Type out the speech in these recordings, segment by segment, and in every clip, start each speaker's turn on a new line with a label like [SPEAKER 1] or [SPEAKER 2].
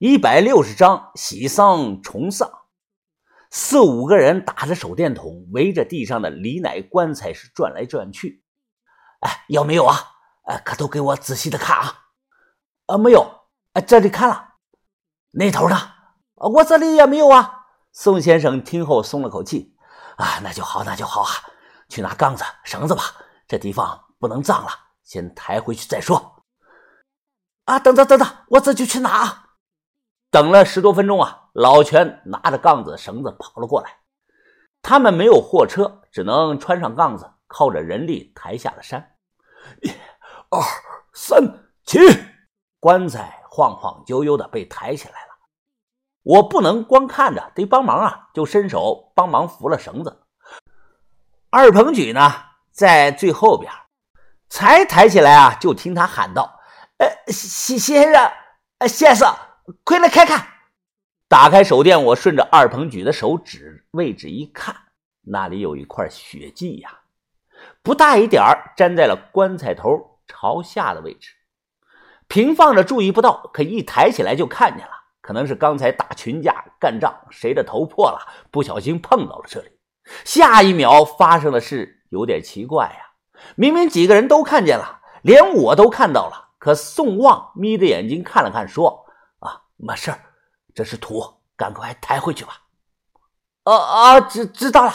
[SPEAKER 1] 一百六十张喜丧重丧，四五个人打着手电筒，围着地上的李奶棺材是转来转去。哎，有没有啊？哎，可都给我仔细的看啊！啊，没有。哎，这里看了，那头呢？我这里也没有啊。宋先生听后松了口气。啊，那就好，那就好啊。去拿杠子、绳子吧，这地方不能葬了，先抬回去再说。啊，等等等等，我这就去拿。啊等了十多分钟啊，老全拿着杠子、绳子跑了过来。他们没有货车，只能穿上杠子，靠着人力抬下了山。一、二、三，起！棺材晃晃悠悠的被抬起来了。我不能光看着，得帮忙啊！就伸手帮忙扶了绳子。二鹏举呢，在最后边，才抬起来啊，就听他喊道：“呃，先先生，呃，先生，快来看看！”打开手电，我顺着二鹏举的手指位置一看，那里有一块血迹呀，不大一点儿，粘在了棺材头朝下的位置。平放着注意不到，可一抬起来就看见了。可能是刚才打群架干仗，谁的头破了，不小心碰到了这里。下一秒发生的事有点奇怪呀！明明几个人都看见了，连我都看到了，可宋旺眯着眼睛看了看，说：“，没事这是土，赶快抬回去吧。”啊啊，知知道了。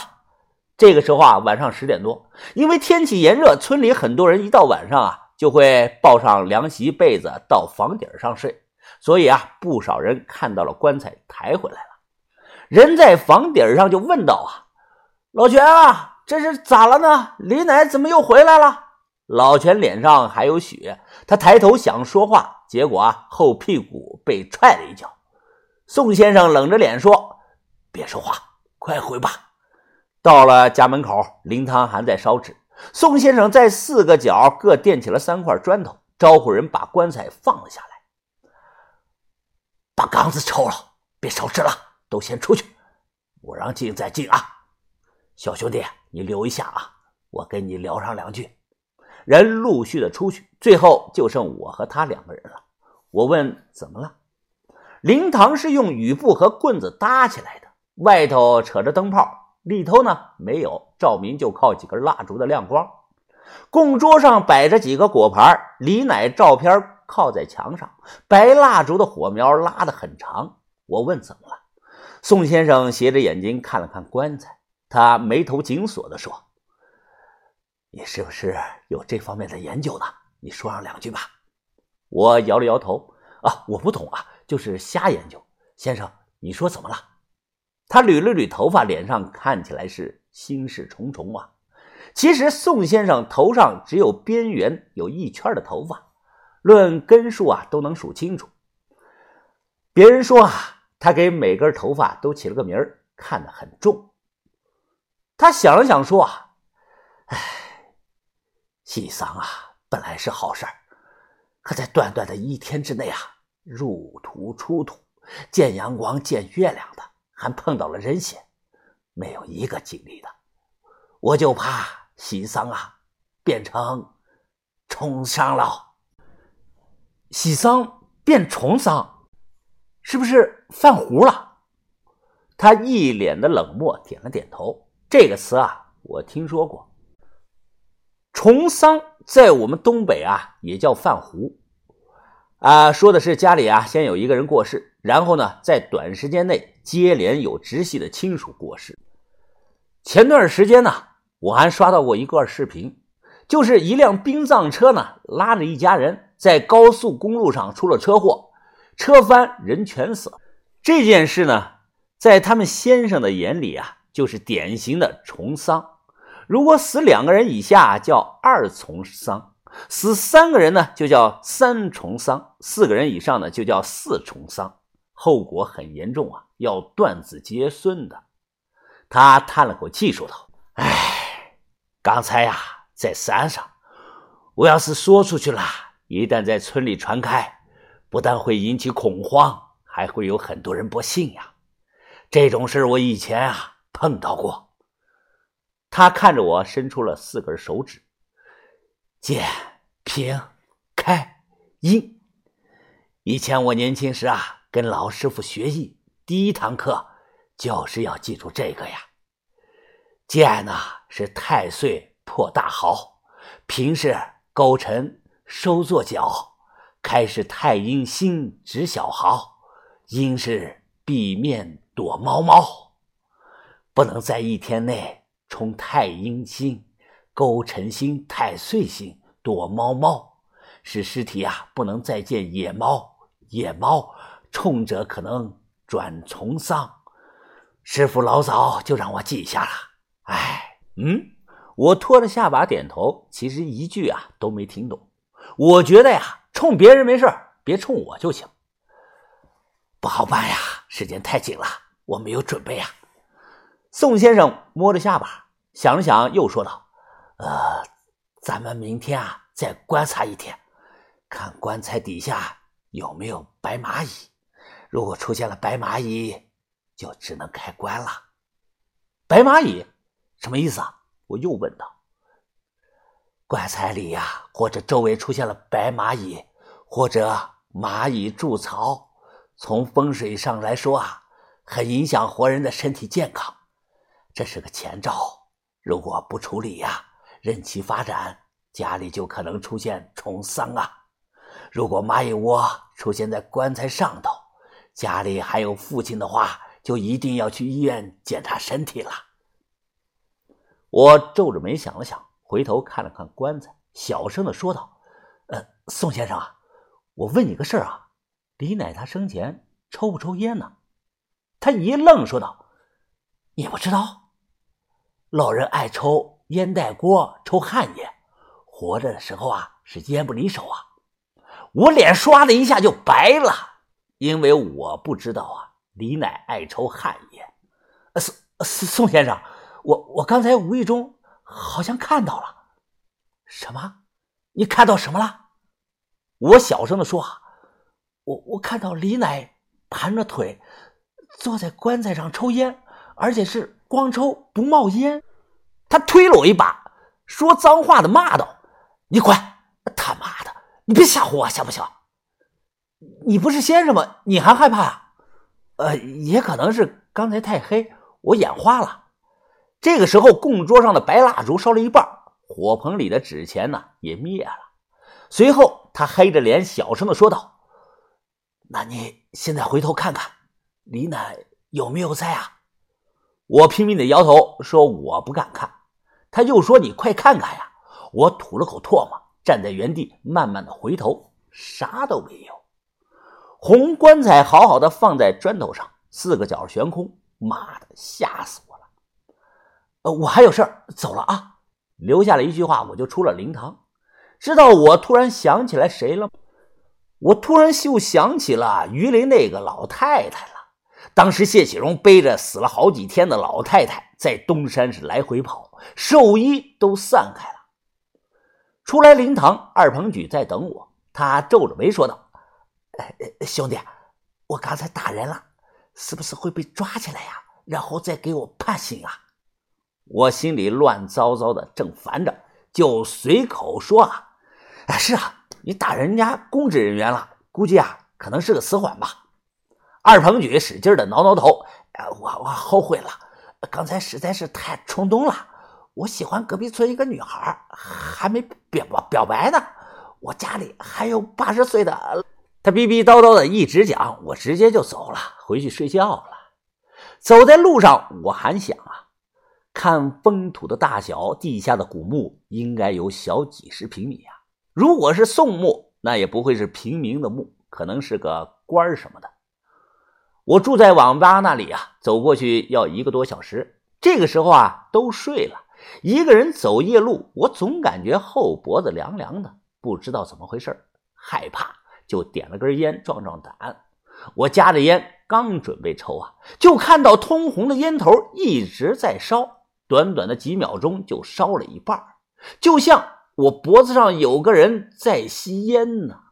[SPEAKER 1] 这个时候啊，晚上十点多，因为天气炎热，村里很多人一到晚上啊，就会抱上凉席被子到房顶上睡。所以啊，不少人看到了棺材抬回来了。人在房顶上就问道：“啊，老全啊，这是咋了呢？李奶怎么又回来了？”老全脸上还有血，他抬头想说话，结果啊，后屁股被踹了一脚。宋先生冷着脸说：“别说话，快回吧。”到了家门口，灵堂还在烧纸。宋先生在四个角各垫起了三块砖头，招呼人把棺材放了下来。把缸子抽了，别烧纸了，都先出去，我让进再进啊！小兄弟，你留一下啊，我跟你聊上两句。人陆续的出去，最后就剩我和他两个人了。我问怎么了？灵堂是用雨布和棍子搭起来的，外头扯着灯泡，里头呢没有照明，就靠几根蜡烛的亮光。供桌上摆着几个果盘，李奶照片。靠在墙上，白蜡烛的火苗拉得很长。我问怎么了，宋先生斜着眼睛看了看棺材，他眉头紧锁地说：“你是不是有这方面的研究呢？你说上两句吧。”我摇了摇头：“啊，我不懂啊，就是瞎研究。”先生，你说怎么了？他捋了捋头发，脸上看起来是心事重重啊。其实宋先生头上只有边缘有一圈的头发。论根数啊，都能数清楚。别人说啊，他给每根头发都起了个名儿，看得很重。他想了想说啊，唉，喜丧啊，本来是好事儿，可在短短的一天之内啊，入土出土，见阳光见月亮的，还碰到了人血，没有一个经历的。我就怕喜丧啊，变成重伤了。喜丧变重丧，是不是犯糊了？他一脸的冷漠，点了点头。这个词啊，我听说过。重丧在我们东北啊，也叫犯糊啊，说的是家里啊，先有一个人过世，然后呢，在短时间内接连有直系的亲属过世。前段时间呢，我还刷到过一段视频，就是一辆殡葬车呢，拉着一家人。在高速公路上出了车祸，车翻人全死。这件事呢，在他们先生的眼里啊，就是典型的重丧。如果死两个人以下叫二重丧，死三个人呢就叫三重丧，四个人以上呢就叫四重丧，后果很严重啊，要断子绝孙的。他叹了口气说道：“哎，刚才呀，在山上，我要是说出去了。”一旦在村里传开，不但会引起恐慌，还会有很多人不信呀。这种事我以前啊碰到过。他看着我，伸出了四根手指：剑、平、开、阴。以前我年轻时啊，跟老师傅学艺，第一堂课就是要记住这个呀。剑呢是太岁破大豪，平是勾陈收作角，开是太阴星指小豪，阴是闭面躲猫猫，不能在一天内冲太阴星、勾陈星、太岁星躲猫猫，使尸体啊不能再见野猫，野猫。冲着可能转从丧，师傅老早就让我记下了。哎，嗯，我拖着下巴点头，其实一句啊都没听懂。我觉得呀，冲别人没事别冲我就行。不好办呀，时间太紧了，我没有准备啊。宋先生摸着下巴想了想，又说道：“呃，咱们明天啊再观察一天，看棺材底下有没有白蚂蚁。”如果出现了白蚂蚁，就只能开棺了。白蚂蚁什么意思啊？我又问道。棺材里呀，或者周围出现了白蚂蚁，或者蚂蚁筑巢，从风水上来说啊，很影响活人的身体健康，这是个前兆。如果不处理呀，任其发展，家里就可能出现重丧啊。如果蚂蚁窝出现在棺材上头，家里还有父亲的话，就一定要去医院检查身体了。我皱着眉想了想，回头看了看棺材，小声的说道：“呃，宋先生啊，我问你个事儿啊，李奶他生前抽不抽烟呢？”他一愣，说道：“你不知道？老人爱抽烟袋锅，抽旱烟，活着的时候啊是烟不离手啊。”我脸唰的一下就白了。因为我不知道啊，李奶爱抽旱烟。宋宋先生，我我刚才无意中好像看到了什么？你看到什么了？我小声的说啊：“我我看到李奶盘着腿坐在棺材上抽烟，而且是光抽不冒烟。”他推了我一把，说脏话的骂道：“你滚！他妈的，你别吓唬我，行不行？”你不是先生吗？你还害怕？呃，也可能是刚才太黑，我眼花了。这个时候，供桌上的白蜡烛烧了一半，火盆里的纸钱呢也灭了。随后，他黑着脸小声的说道：“那你现在回头看看，李奶有没有在啊？”我拼命的摇头，说我不敢看。他又说：“你快看看呀！”我吐了口唾沫，站在原地，慢慢的回头，啥都没有。红棺材好好的放在砖头上，四个角悬空，妈的，吓死我了！呃，我还有事儿，走了啊！留下了一句话，我就出了灵堂。知道我突然想起来谁了吗？我突然又想起了榆林那个老太太了。当时谢启荣背着死了好几天的老太太在东山是来回跑，兽医都散开了。出来灵堂，二鹏举在等我，他皱着眉说道。兄弟，我刚才打人了，是不是会被抓起来呀？然后再给我判刑啊？我心里乱糟糟的，正烦着，就随口说啊：“啊，是啊，你打人家公职人员了，估计啊，可能是个死缓吧。”二鹏举使劲的挠挠头：“我我后悔了，刚才实在是太冲动了。我喜欢隔壁村一个女孩，还没表表白呢。我家里还有八十岁的。”他逼逼叨叨的一直讲，我直接就走了，回去睡觉了。走在路上，我还想啊，看封土的大小，地下的古墓应该有小几十平米啊。如果是宋墓，那也不会是平民的墓，可能是个官什么的。我住在网吧那里啊，走过去要一个多小时。这个时候啊，都睡了，一个人走夜路，我总感觉后脖子凉凉的，不知道怎么回事害怕。就点了根烟壮壮胆，我夹着烟刚准备抽啊，就看到通红的烟头一直在烧，短短的几秒钟就烧了一半，就像我脖子上有个人在吸烟呢。